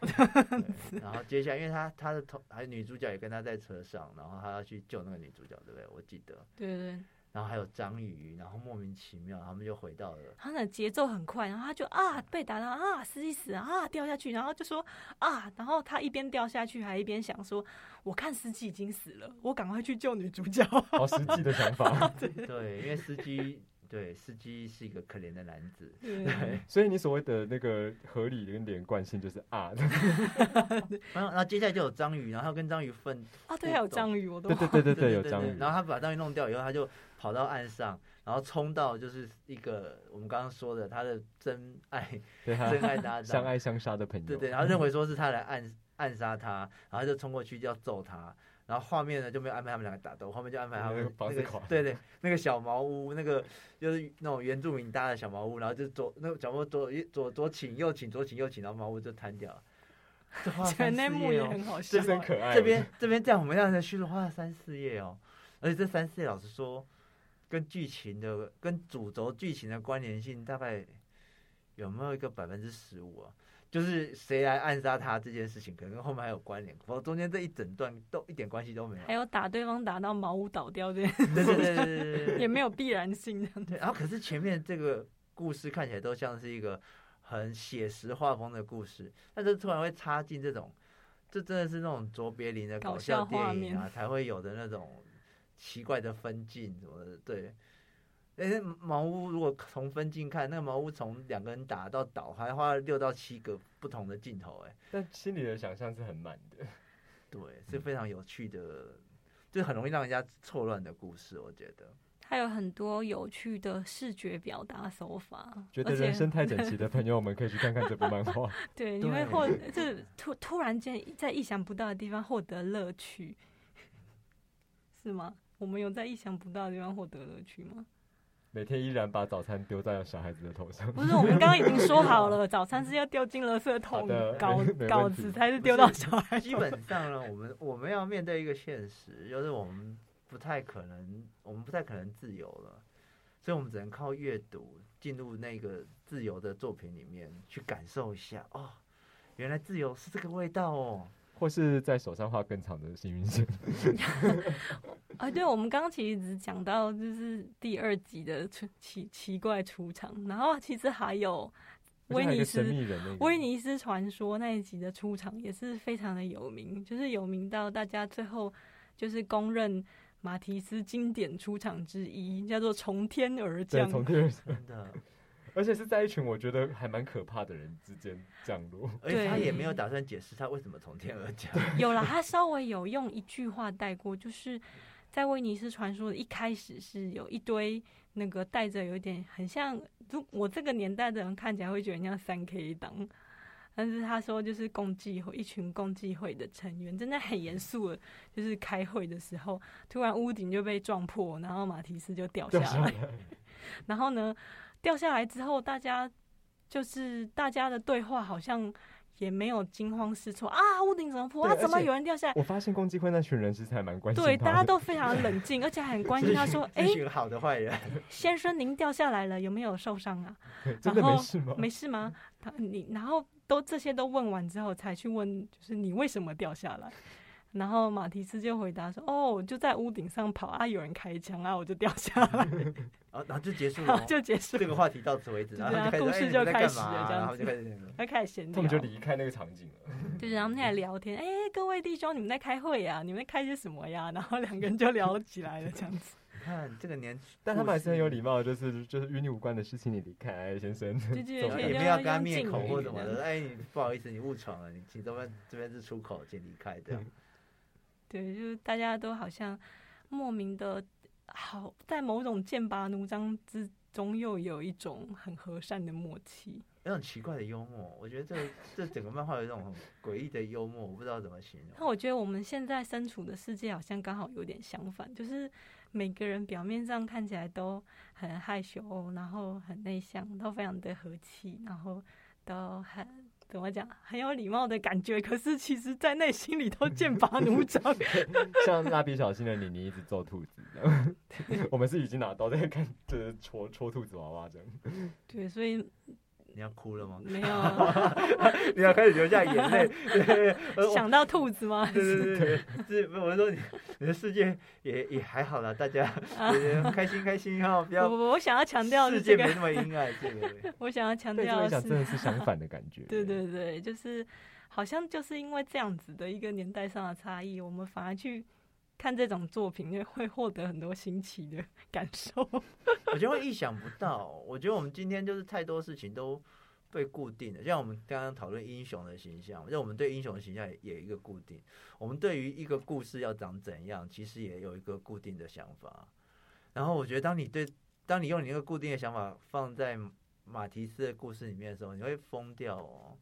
然后接下来，因为他他的头还有女主角也跟他在车上，然后他要去救那个女主角，对不对？我记得，对对对，然后还有章鱼，然后莫名其妙，他们就回到了。他的节奏很快，然后他就啊被打到啊司机死啊掉下去，然后就说啊，然后他一边掉下去还一边想说，我看司机已经死了，我赶快去救女主角。好实际的想法。对，因为司机对司机是一个可怜的男子，对，所以你所谓的那个合理跟连贯性就是啊，然后然后接下来就有章鱼，然后他跟章鱼分啊对，还有章鱼，我都对对对对对有章鱼，然后他把章鱼弄掉以后，他就跑到岸上，然后冲到就是一个我们刚刚说的他的真爱 真爱搭档，相爱相杀的朋友，对对，然后认为说是他来暗暗杀他，然后就冲过去就要揍他，然后画面呢就没有安排他们两个打斗，后面就安排他那们那个对对那个小茅屋，那个就是那种原住民搭的小茅屋，然后就左那个小茅屋左左左请右请左请右请，然后茅屋就瘫掉了。这花了觉得三那幕也四页哦，很好笑这。是很可爱。这边这边这样我们这样的叙述花了三四页哦，而且这三四页老实说，跟剧情的跟主轴剧情的关联性大概有没有一个百分之十五啊？就是谁来暗杀他这件事情，可能跟后面还有关联，不过中间这一整段都一点关系都没有。还有打对方打到茅屋倒掉这件对对对对对对对 也没有必然性这样。对。然后可是前面这个故事看起来都像是一个很写实画风的故事，但是突然会插进这种，这真的是那种卓别林的搞笑电影啊才会有的那种奇怪的分镜什么的，对。哎，茅屋如果从分镜看，那个茅屋从两个人打到倒，还花了六到七个不同的镜头，哎，但心里的想象是很满的，对，是非常有趣的，就很容易让人家错乱的故事，我觉得。它有很多有趣的视觉表达手法，觉得人生太整齐的朋友我们可以去看看这部漫画。对，你会获 就突突然间在意想不到的地方获得乐趣，是吗？我们有在意想不到的地方获得乐趣吗？每天依然把早餐丢在小孩子的头上。不是，我们刚刚已经说好了，早餐是要丢进垃圾桶，稿稿子才是丢到小孩。基本上呢，我们我们要面对一个现实，就是我们不太可能，我们不太可能自由了，所以我们只能靠阅读进入那个自由的作品里面去感受一下。哦，原来自由是这个味道哦。或是在手上画更长的幸运线。啊，对，我们刚刚其实只讲到就是第二集的出奇奇怪出场，然后其实还有威尼斯威尼斯传说那一集的出场也是非常的有名，就是有名到大家最后就是公认马提斯经典出场之一，叫做从天而降。从天而降的。而且是在一群我觉得还蛮可怕的人之间降落，而且他也没有打算解释他为什么从天而降。有了，他稍微有用一句话带过，就是在威尼斯传说的一开始是有一堆那个带着有点很像，就我这个年代的人看起来会觉得像三 K 党，但是他说就是共济会一群共济会的成员真的很严肃的，就是开会的时候，突然屋顶就被撞破，然后马提斯就掉下来，然后呢？掉下来之后，大家就是大家的对话好像也没有惊慌失措啊！屋顶怎么破？啊？怎么有人掉下来？我发现攻击会那群人其实还蛮关心对，大家都非常冷静，而且很关心他 说：“哎，好的坏人，先生您掉下来了，有没有受伤啊？真的没事吗？没事吗？他你然后都这些都问完之后，才去问就是你为什么掉下来？然后马提斯就回答说：哦，就在屋顶上跑啊，有人开枪啊，我就掉下来。”然后就结束了，就结束这个话题到此为止，然后故事就开始了，这样子，就开始，他开始闲聊，他们就离开那个场景了，就是然后在聊天，哎，各位弟兄，你们在开会呀？你们开些什么呀？然后两个人就聊起来了，这样子。你看这个年，但他们还是很有礼貌，就是就是与你无关的事情你离开，先生，也没有跟他灭口或什么的，哎，不好意思，你误闯了，你请这边这边是出口，请离开这样。对，就是大家都好像莫名的，好在某种剑拔弩张之。中又有一种很和善的默契，有种奇怪的幽默。我觉得这这整个漫画有一种很诡异的幽默，我不知道怎么形容。那我觉得我们现在身处的世界好像刚好有点相反，就是每个人表面上看起来都很害羞，然后很内向，都非常的和气，然后都很。怎么讲？很有礼貌的感觉，可是其实，在内心里都剑拔弩张。像蜡笔小新的妮妮一直做兔子，我们是已经拿刀在看，就是戳戳兔子娃娃这样。对，所以。你要哭了吗？没有，你要开始流下眼泪。想到兔子吗？对对对，是，我是说你，你的世界也也还好了，大家开心开心哈，不要。我我想要强调世界没那么阴暗，这个。我想要强调是，真的是相反的感觉。对对对，就是好像就是因为这样子的一个年代上的差异，我们反而去。看这种作品，就会获得很多新奇的感受。我觉得会意想不到。我觉得我们今天就是太多事情都被固定了，像我们刚刚讨论英雄的形象，就我们对英雄的形象也也一个固定。我们对于一个故事要长怎样，其实也有一个固定的想法。然后我觉得，当你对，当你用你那个固定的想法放在马提斯的故事里面的时候，你会疯掉哦。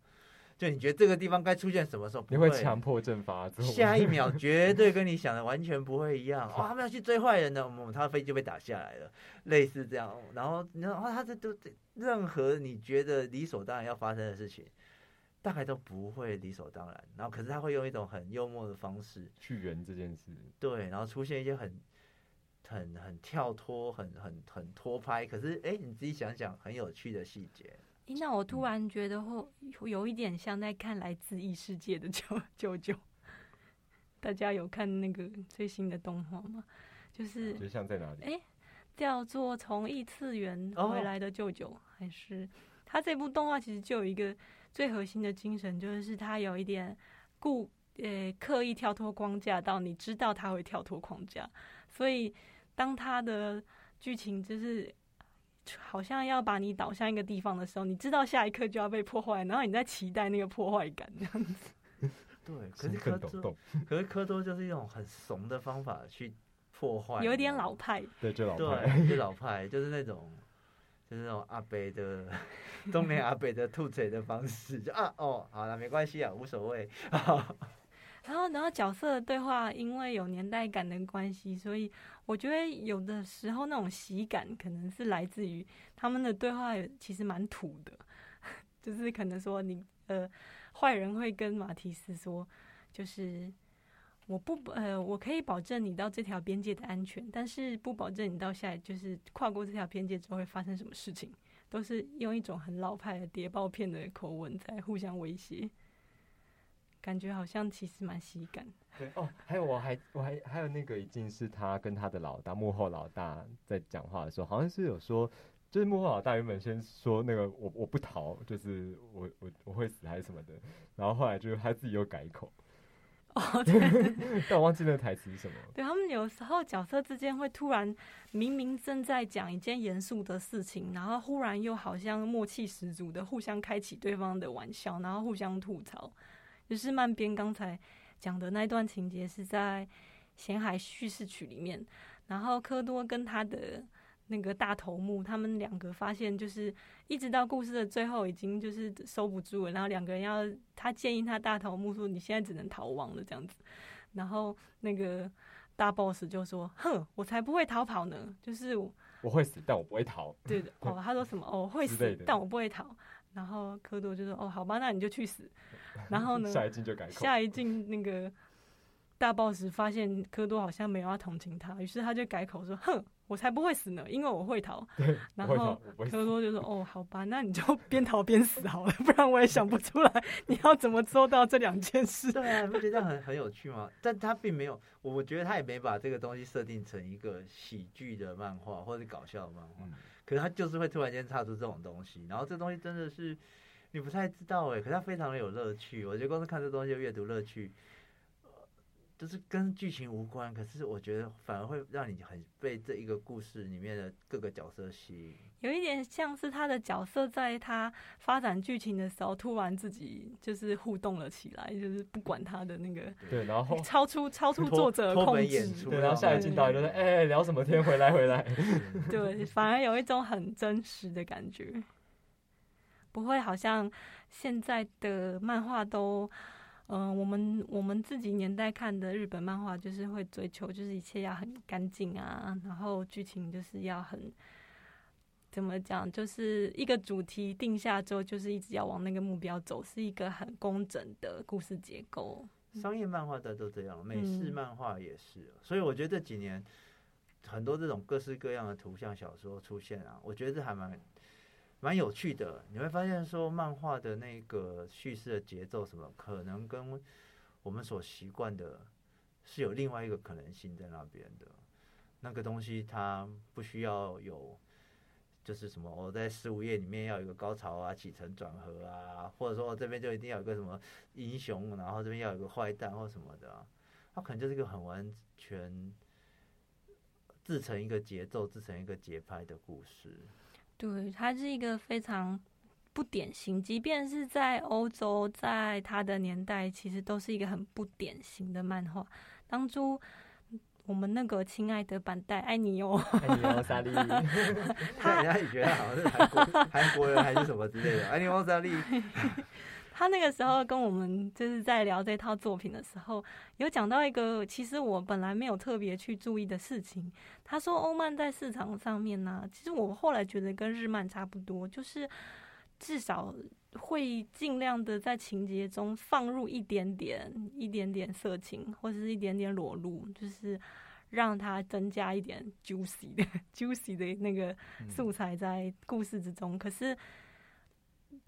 就你觉得这个地方该出现什么时候？你会强迫症发作，下一秒 绝对跟你想的完全不会一样。哦，他们要去追坏人的，他的飞机就被打下来了，类似这样。然后，然后他这都任何你觉得理所当然要发生的事情，大概都不会理所当然。然后，可是他会用一种很幽默的方式去圆这件事。对，然后出现一些很、很、很跳脱、很、很、很拖拍，可是哎，你自己想想，很有趣的细节。那我突然觉得后有一点像在看来自异世界的舅舅舅。大家有看那个最新的动画吗？就是就像在哪里？哎，叫做《从异次元哦回来的舅舅》，还是他这部动画其实就有一个最核心的精神，就是他有一点故呃刻意跳脱框架到你知道他会跳脱框架，所以当他的剧情就是好像要把你导向一个地方的时候，你知道下一刻就要被破坏，然后你在期待那个破坏感这样子。对，可是科多，可是科多就是一种很怂的方法去破坏，有一点老派，对，就老派。对，就老派，就是那种，就是那种阿北的 中年阿北的吐嘴的方式，就啊哦，好了，没关系啊，无所谓。然后，然后角色的对话，因为有年代感的关系，所以我觉得有的时候那种喜感，可能是来自于他们的对话其实蛮土的，就是可能说你呃，坏人会跟马提斯说，就是我不呃，我可以保证你到这条边界的安全，但是不保证你到下就是跨过这条边界之后会发生什么事情，都是用一种很老派的谍报片的口吻在互相威胁。感觉好像其实蛮喜感，对哦，还有我还我还还有那个已经是他跟他的老大幕后老大在讲话的时候，好像是有说，就是幕后老大原本先说那个我我不逃，就是我我我会死还是什么的，然后后来就是他自己又改口，哦，对但我忘记那个台词是什么。对，他们有时候角色之间会突然明明正在讲一件严肃的事情，然后忽然又好像默契十足的互相开启对方的玩笑，然后互相吐槽。就是漫编刚才讲的那段情节是在《咸海叙事曲》里面，然后科多跟他的那个大头目，他们两个发现就是一直到故事的最后已经就是收不住了，然后两个人要他建议他大头目说你现在只能逃亡了这样子，然后那个大 boss 就说哼，我才不会逃跑呢，就是我我会死，但我不会逃。对的 哦，他说什么哦我会死但我不会逃，然后科多就说哦好吧，那你就去死，然后呢 下一镜就改口。下一镜那个大 boss 发现科多好像没有要同情他，于是他就改口说：“哼，我才不会死呢，因为我会逃。对，”然后。科多就说：“哦，好吧，那你就边逃边死好了，不然我也想不出来你要怎么做到这两件事。对啊，你不觉得很很有趣吗？但他并没有，我觉得他也没把这个东西设定成一个喜剧的漫画或者搞笑的漫画，嗯可是他就是会突然间插出这种东西，然后这东西真的是你不太知道哎，可是他非常的有乐趣。我觉得光是看这东西的阅读乐趣，就是跟剧情无关，可是我觉得反而会让你很被这一个故事里面的各个角色吸引。”有一点像是他的角色在他发展剧情的时候，突然自己就是互动了起来，就是不管他的那个对，然后超出超出作者的脱控制演。出对，然后下一镜导演就说：“哎、聊什么天？回来，回来。对，反而有一种很真实的感觉，不会好像现在的漫画都，嗯、我们我们自己年代看的日本漫画，就是会追求就是一切要很干净啊，然后剧情就是要很。怎么讲？就是一个主题定下之后，就是一直要往那个目标走，是一个很工整的故事结构。商业漫画的都这样，美式嗯漫画也是，所以我觉得这几年很多这种各式各样的图像小说出现啊，我觉得这还蛮蛮有趣的。你会发现说，漫画的那个叙事的节奏什么，可能跟我们所习惯的是有另外一个可能性在那边的。那个东西它不需要有。就是什么，我在十五页里面要有一个高潮啊、起承转合啊，或者说我这边就一定要有个什么英雄，然后这边要有个坏蛋或什么的、啊，它可能就是一个很完全自成一个节奏、自成一个节拍的故事。对，它是一个非常不典型，即便是在欧洲，在它的年代，其实都是一个很不典型的漫画。当初我们那个亲爱的板带爱你哦，爱你哦，莎莉。他人家也觉得好像是韩国韩国人还是什么之类的。爱你奥莎利，他那个时候跟我们就是在聊这套作品的时候，有讲到一个其实我本来没有特别去注意的事情。他说欧漫在市场上面呢、其实我后来觉得跟日漫差不多，就是至少会尽量的在情节中放入一点点、一点点色情或者是一点点裸露，就是让它增加一点 juicy 的 juicy 的那个素材在故事之中。可是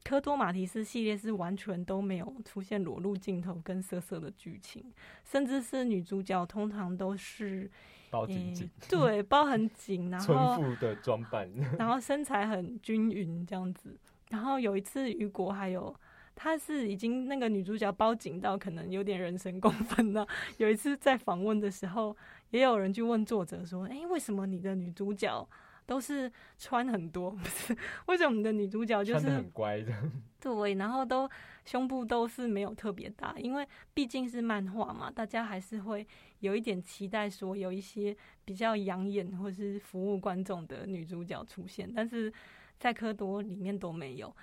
科多马提斯系列是完全都没有出现裸露镜头跟色色的剧情，甚至是女主角通常都是包紧紧，对，包很紧，然 村后妇的装扮，然后身材很均匀这样子。然后有一次雨果还有。她是已经那个女主角包紧到可能有点人神共愤了。有一次在访问的时候，也有人去问作者说：“哎，为什么你的女主角都是穿很多？不是为什么我们的女主角就是很乖的？对，然后都胸部都是没有特别大，因为毕竟是漫画嘛，大家还是会有一点期待说有一些比较养眼或是服务观众的女主角出现，但是在科多里面都没有。”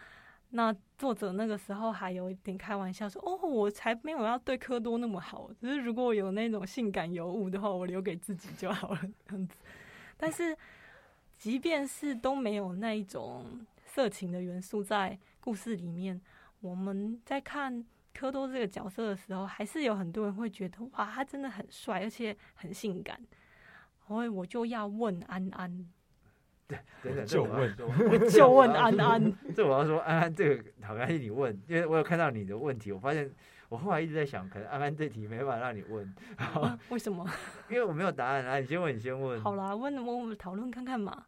那作者那个时候还有一点开玩笑说：“哦，我才没有要对科多那么好，只是如果有那种性感尤物的话，我留给自己就好了这样子。”但是，即便是都没有那一种色情的元素在故事里面，我们在看科多这个角色的时候，还是有很多人会觉得：“哇，他真的很帅，而且很性感。”所以我就要问安安。对，等等，就问，我 就问安安。这我要说，安安这个好像是你问，因为我有看到你的问题，我发现我后来一直在想，可能安安 这题没办法让你问。为什么？因为我没有答案啊！你先问，你先问。好啦，问我们讨论看看嘛。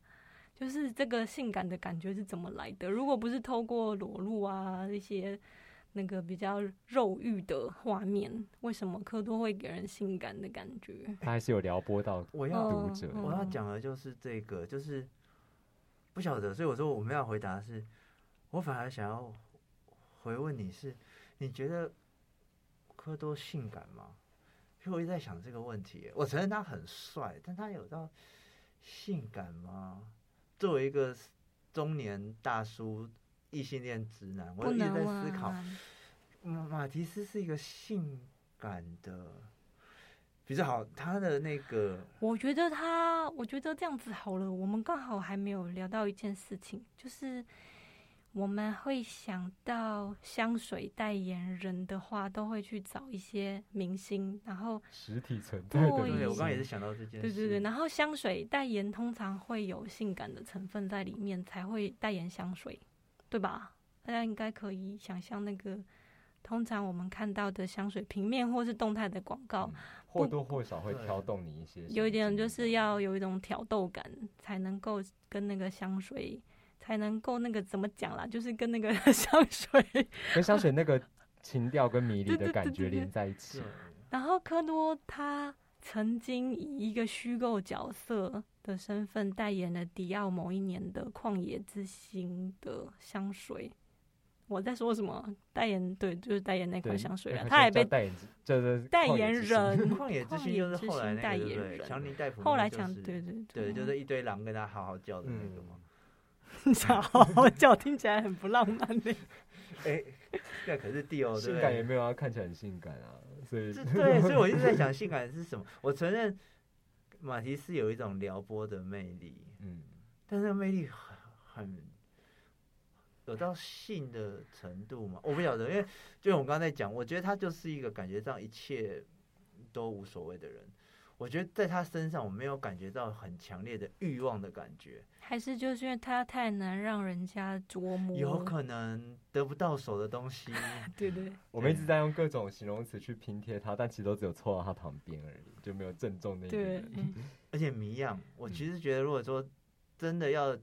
就是这个性感的感觉是怎么来的？如果不是透过裸露啊一些那个比较肉欲的画面，为什么科多会给人性感的感觉？他还是有撩拨到 我要读者。我要讲的就是这个，就是。不晓得，所以我说我们要回答是，我反而想要回问你是，你觉得科多性感吗？因为我一直在想这个问题。我承认他很帅，但他有到性感吗？作为一个中年大叔、异性恋直男，我一直在思考，马提斯是一个性感的。比较好，他的那个，我觉得他，我觉得这样子好了。我们刚好还没有聊到一件事情，就是我们会想到香水代言人的话，都会去找一些明星，然后实体存在的。对，我刚也是想到这件事。对对对，然后香水代言通常会有性感的成分在里面，才会代言香水，对吧？大家应该可以想象那个，通常我们看到的香水平面或是动态的广告。或多或少会挑动你一些，有一点就是要有一种挑逗感，才能够跟那个香水，才能够那个怎么讲啦？就是跟那个 香水，跟香水那个情调跟迷离的感觉连在一起。然后科多他曾经以一个虚构角色的身份代言了迪奥某一年的旷野之心的香水。我在说什么？代言对，就是代言那款香水了。他也被代言，就是代言人。旷野之心就是后来那个对，强尼戴普。后来强对对对，就是一堆狼跟他好好叫的那个嘛。想好好叫，听起来很不浪漫呢。哎，那可是蒂欧，性感也没有啊看起来很性感啊。所以对，所以我一直在想性感是什么。我承认马蹄是有一种撩拨的魅力，嗯，但是魅力很很。有到性的程度吗？我不晓得，因为就我刚才讲，我觉得他就是一个感觉上一切都无所谓的人。我觉得在他身上，我没有感觉到很强烈的欲望的感觉。还是就是因为他太难让人家琢磨，有可能得不到手的东西。对对，我们一直在用各种形容词去拼贴他，但其实都只有凑到他旁边而已，就没有正中那个。对，而且谜样，我其实觉得，如果说真的要。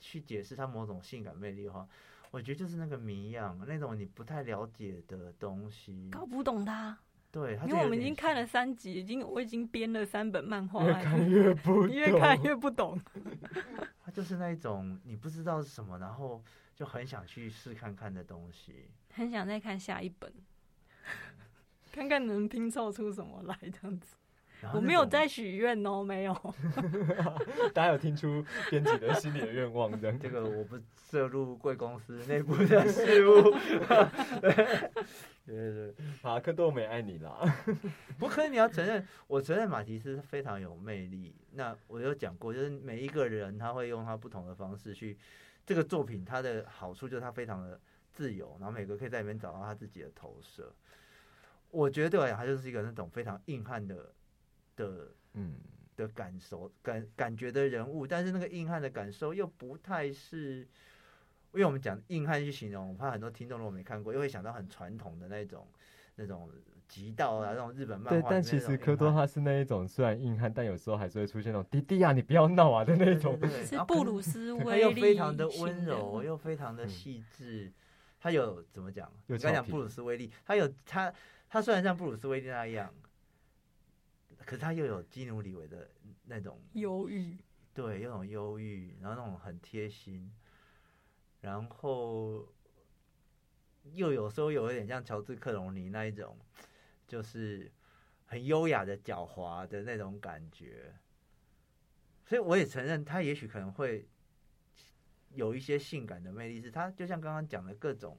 去解释他某种性感魅力的话，我觉得就是那个谜样，那种你不太了解的东西，搞不懂他。对，因为我们已经看了三集，已经我已经编了三本漫画，越看越不，越看越不懂。他就是那一种你不知道是什么，然后就很想去试看看的东西，很想再看下一本，看看能拼凑出什么来这样子。我没有在许愿哦，没有。大家有听出编辑的心里的愿望？这样，这个我不涉入贵公司内部的事务。对对对，马克多美爱你啦。不可你要承认，我承认马提斯非常有魅力。那我有讲过，就是每一个人他会用他不同的方式去这个作品，它的好处就是它非常的自由，然后每个可以在里面找到他自己的投射。我觉得对我来讲，他就是一个那种非常硬汉的。的嗯的感受感感觉的人物，但是那个硬汉的感受又不太是因为我们讲硬汉去形容，我怕很多听众如果没看过，又会想到很传统的那种那种极道啊，那种日本漫画对但其实科多他是那一种虽然硬汉，但有时候还是会出现那种弟弟啊，你不要闹啊的那种。对对对是布鲁斯威利又非常的型温柔，又非常的嗯细致。他有怎么讲？又俏皮你刚讲布鲁斯威利，他有他他虽然像布鲁斯威利那样，可是他又有基努里维的那种忧郁，对，有种忧郁，然后那种很贴心，然后又有时候有一点像乔治克隆尼那一种，就是很优雅的狡猾的那种感觉。所以我也承认，他也许可能会有一些性感的魅力，是他就像刚刚讲的各种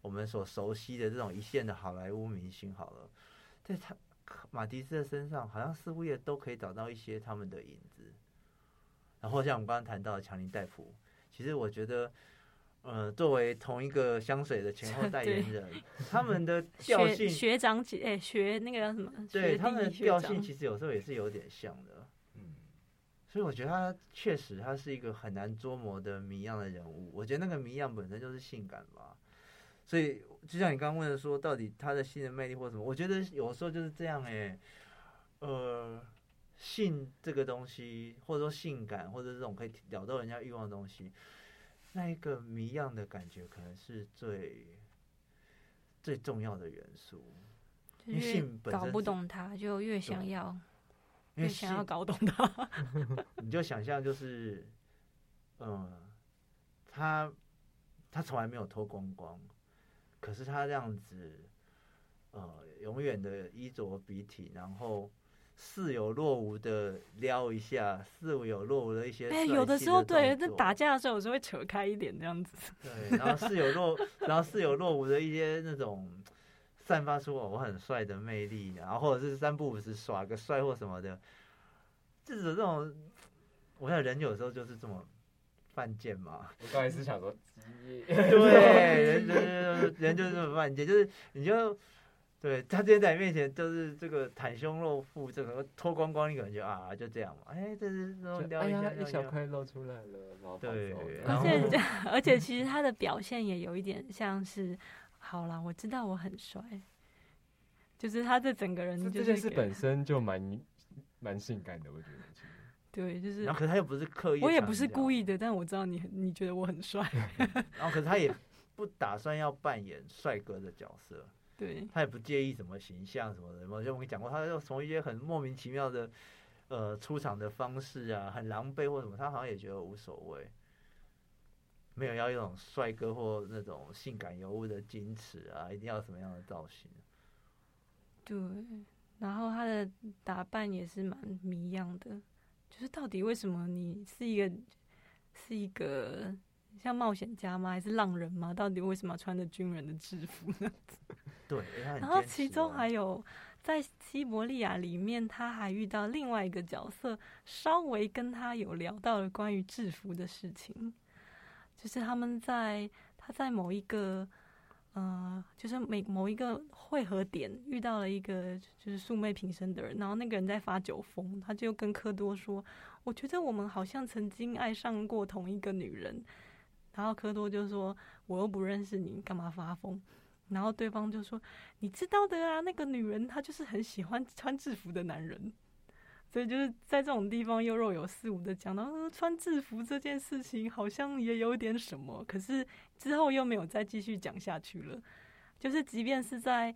我们所熟悉的这种一线的好莱坞明星好了，在他马蒂斯的身上，好像似乎也都可以找到一些他们的影子。然后像我们刚刚谈到的强尼戴普，其实我觉得，呃，作为同一个香水的前后代言人，他们的调性，学学长姐，哎、学那个叫什么？对他们的调性，其实有时候也是有点像的。嗯，所以我觉得他确实他是一个很难捉摸的谜样的人物。我觉得那个谜样本身就是性感吧。所以就像你刚刚问的说，到底他的性的魅力或什么，我觉得有时候就是这样哎、呃，性这个东西，或者说性感，或者这种可以撩到人家欲望的东西，那一个谜样的感觉，可能是最最重要的元素。因为就是性本搞不懂他，就越想要越想要搞懂他。你就想象就是，嗯，他他从来没有脱光光，可是他这样子，呃，永远的衣着笔挺，然后似有若无的撩一下，似有若无的一些哎、帅有的时候对，那打架的时候有时候会扯开一点这样子。对，然后似有若，然后似有若无的一些那种散发出我很帅的魅力，然后或者是三不五时耍个帅或什么的，就是这种，我想人有时候就是这么犯贱嘛。我刚才是想说，对，人人人就是这么犯贱，就是你就对他今天在你面前就是这个袒胸露腹，这个脱光光，你可能就啊就这样嘛，哎，这是哎呀，一小块露出来了，然后跑对而且而且其实他的表现也有一点像是，好啦，我知道我很帅，就是他这整个人这就是这件事本身就蛮蛮性感的，我觉得。其实 对，就是然后可是他又不是刻意，我也不是故意，的，但我知道你你觉得我很帅，然后可是他也不打算要扮演帅哥的角色，对他也不介意什么形象什么的。我就我跟你讲过，他就从一些很莫名其妙的呃出场的方式啊，很狼狈或什么，他好像也觉得无所谓，没有要一种帅哥或那种性感尤物的矜持啊，一定要什么样的造型。对，然后他的打扮也是蛮迷样的，就是到底为什么你是一个是一个像冒险家吗？还是浪人吗？到底为什么要穿着军人的制服呢？对，然后其中哦还有在西伯利亚里面，他还遇到另外一个角色，稍微跟他有聊到了关于制服的事情，就是他们在他在某一个呃，就是每某一个汇合点遇到了一个就是素昧平生的人，然后那个人在发酒疯，他就跟科多说：“我觉得我们好像曾经爱上过同一个女人。”然后科多就说：“我又不认识你，干嘛发疯？”然后对方就说：“你知道的啊，那个女人她就是很喜欢穿制服的男人，所以就是在这种地方又若有似无的讲到、穿制服这件事情，好像也有点什么，可是之后又没有再继续讲下去了。就是即便是在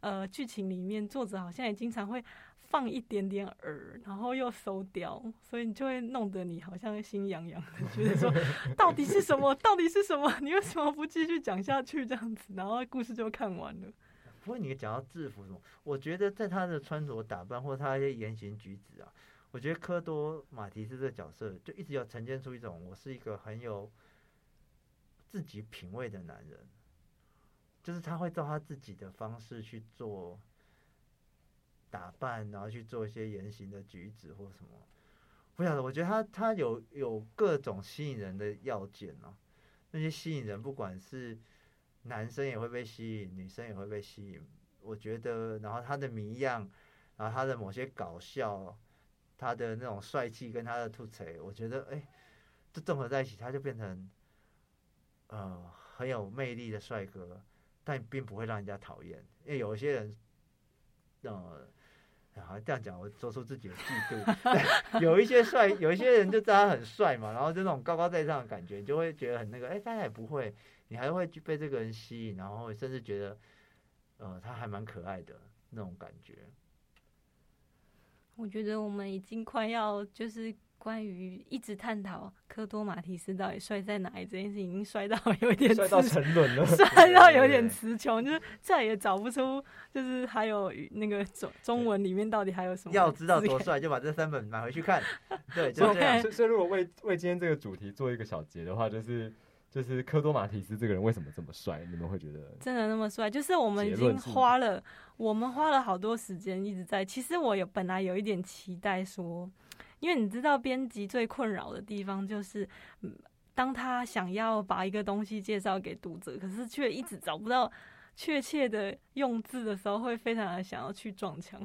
呃剧情里面，作者好像也经常会放一点点饵，然后又收掉，所以你就会弄得你好像心痒痒的，觉得说 到底是什么？到底是什么？你为什么不继续讲下去这样子？然后故事就看完了。不过你讲到制服什么，我觉得在他的穿着打扮或他一些言行举止啊，我觉得科多马提斯这个角色就一直要呈现出一种我是一个很有自己品味的男人，就是他会照他自己的方式去做打扮，然后去做一些言行的举止或什么。不晓得，我觉得他他有有各种吸引人的要件啊，那些吸引人不管是。男生也会被吸引，女生也会被吸引。我觉得，然后他的谜样，然后他的某些搞笑，他的那种帅气跟他的吐槽，我觉得，哎，这综合在一起，他就变成呃很有魅力的帅哥，但并不会让人家讨厌，因为有一些人，呃。好像这样讲，我做出自己的嫉妒。有一些帅，有一些人就知道他很帅嘛，然后就那种高高在上的感觉，就会觉得很那个。哎，大家也不会，你还会被这个人吸引，然后甚至觉得，呃，他还蛮可爱的那种感觉。我觉得我们已经快要就是。关于一直探讨科多马提斯到底帅在哪里这件事，已经帅到有点帅到沉沦了，帅到有点词穷，就是再也找不出，就是还有那个中中文里面到底还有什么？要知道多帅，就把这三本买回去看。对，就这样。所以，如果为为今天这个主题做一个小结的话，就是就是科多马提斯这个人为什么这么帅？你们会觉得真的那么帅？就是我们已经花了，我们花了好多时间一直在。其实我有本来有一点期待说。因为你知道，编辑最困扰的地方就是，当他想要把一个东西介绍给读者，可是却一直找不到确切的用字的时候，会非常的想要去撞墙。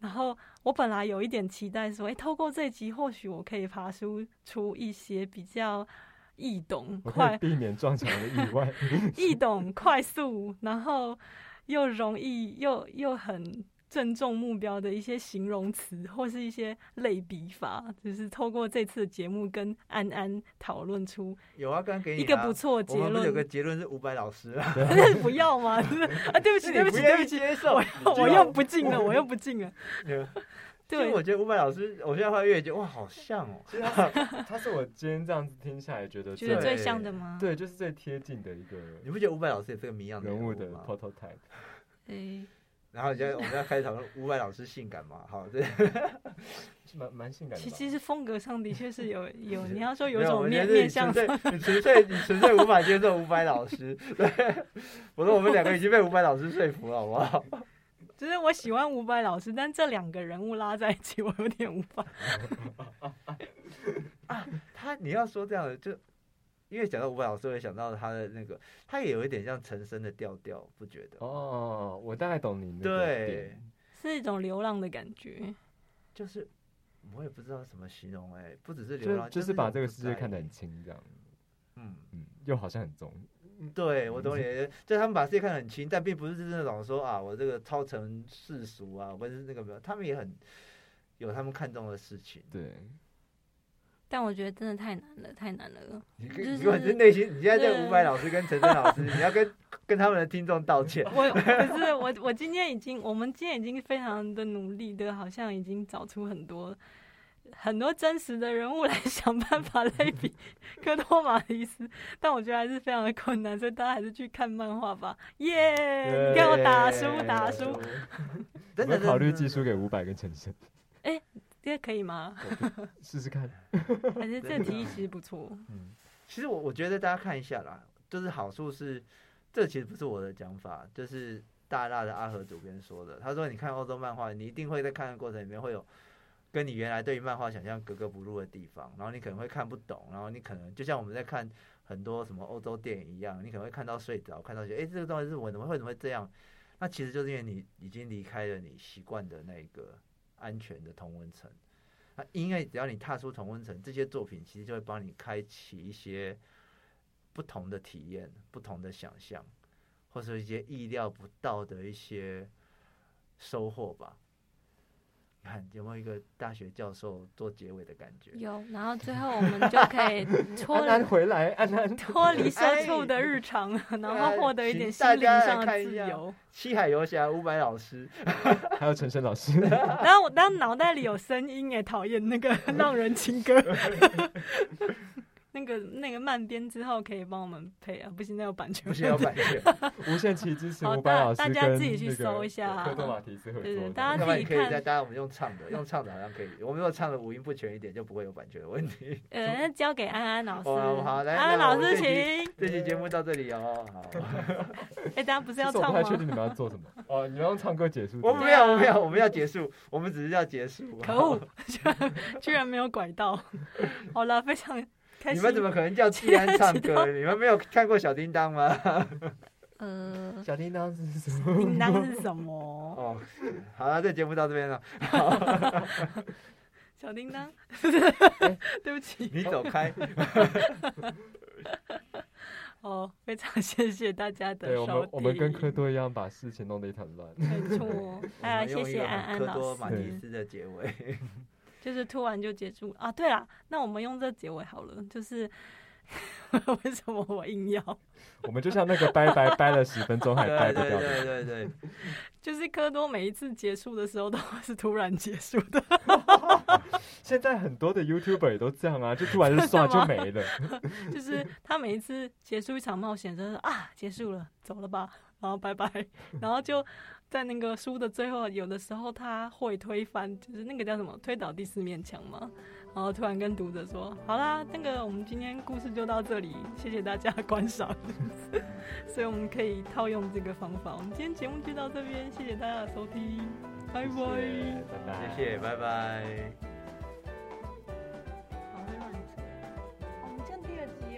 然后我本来有一点期待，说，哎，透过这集，或许我可以爬出出一些比较易懂、快避免撞墙的意外、易懂、快速，然后又容易又又很。正中目标的一些形容词，或是一些类比法，就是透过这次的节目跟安安讨论出有啊，刚给你一个不错结论。有个结论是伍佰老师啊，不要吗？啊，对不起，对不起，对不起，我我又不进了，我又不进了。对，我觉得伍佰老师，我现在越觉得哇，好像哦。他是我今天这样子听下来觉得觉得最像的吗？对，就是最贴近的一个。你不觉得伍佰老师也是个谜样人物的 prototype？哎。然后现在我们要开始讨论伍佰老师性感嘛？好，对，蛮蛮性感的。其实风格上的确是有 有，你要说有种面面相，你纯粹你纯粹无法接受伍佰老师。对，我说我们两个已经被伍佰老师说服了，好不好？就是我喜欢伍佰老师，但这两个人物拉在一起，我有点无法。啊，他你要说这样的就。因为讲到伍佰老师，会想到他的那个，他也有一点像陈升的调调，不觉得？哦，我大概懂你。对，是一种流浪的感觉。就是我也不知道怎么形容，哎，不只是流浪，就是把这个世界看得很轻，这样。嗯嗯，又好像很重。对，我懂你，就他们把世界看得很轻，但并不是那种说啊，我这个超成世俗啊，或者是那个没有，他们也很有他们看重的事情。对。但我觉得真的太难了，太难了。你你果是内心，你现在在伍佰老师跟陈真老师，你要跟跟他们的听众道歉。我 不是我，我今天已经，我们今天已经非常的努力的，好像已经找出很多很多真实的人物来想办法类比 科托马蒂斯，但我觉得还是非常的困难，所以大家还是去看漫画吧。耶！你看我打输打输，真的考虑寄书给伍佰跟陈升。哎。这可以吗？试试看。反正这提议其实不错。嗯，其实我我觉得大家看一下啦，就是好处是，这其实不是我的讲法，就是大大的阿和主编说的。他说，你看欧洲漫画，你一定会在看的过程里面会有跟你原来对于漫画想象格格不入的地方，然后你可能会看不懂，然后你可能就像我们在看很多什么欧洲电影一样，你可能会看到睡着，看到觉得哎，这个东西是我怎么会怎么会这样？那其实就是因为你已经离开了你习惯的那个。安全的同温层，那因为只要你踏出同温层，这些作品其实就会帮你开启一些不同的体验、不同的想象，或者一些意料不到的一些收获吧。看有没有一个大学教授做结尾的感觉？有，然后最后我们就可以 脱离回来，安安脱离社畜的日常，然后获得一点心灵上的自由。七海游侠伍佰老师，还有陈升老师。然后我当脑袋里有声音，哎，讨厌那个浪人情歌。那个那个慢编之后可以帮我们配啊，不行，那有版权。不行，有版权。无限期支持伍佰老师大家自己去搜一下。科多马提斯合作。大家自己看。大家我们用唱的，用唱的好像可以。我们如果唱的五音不全一点，就不会有版权的问题。呃，交给安安老师。好，来，安安老师，请。这期节目到这里哦，好。哎，大家不是要唱吗？我不太确定你们要做什么。哦，你要用唱歌结束。我们没有，我们没有，我们要结束，我们只是要结束。可恶，居然居然没有拐到。好了，非常。你们怎么可能叫季安唱歌？你们没有看过小叮当吗？呃，小叮当是什么？叮当是什么？哦，好了，这节目到这边了。小叮当，对不起，你走开。哦，非常谢谢大家的对我收听。们我们跟科多一样，把事情弄得一团乱。没错，我哎，们谢谢安安很科多老师，马蒂斯的结尾。就是突然就结束啊。对了，那我们用这结尾好了，就是 为什么我硬要？我们就像那个拜拜掰了十分钟还掰对对不掉的。对对对，就是科多每一次结束的时候都是突然结束的，现在很多的 YouTuber 也都这样啊，就突然就刷就没了。就是他每一次结束一场冒险，就是啊结束了，走了吧，然后拜拜，然后就在那个书的最后，有的时候他会推翻，就是那个叫什么推倒第四面墙嘛，然后突然跟读者说，好啦，那个我们今天故事就到这里，谢谢大家观赏，所以我们可以套用这个方法。我们今天节目就到这边，谢谢大家的收听，拜拜。拜拜谢谢，拜拜。好，我们这样第二集哦。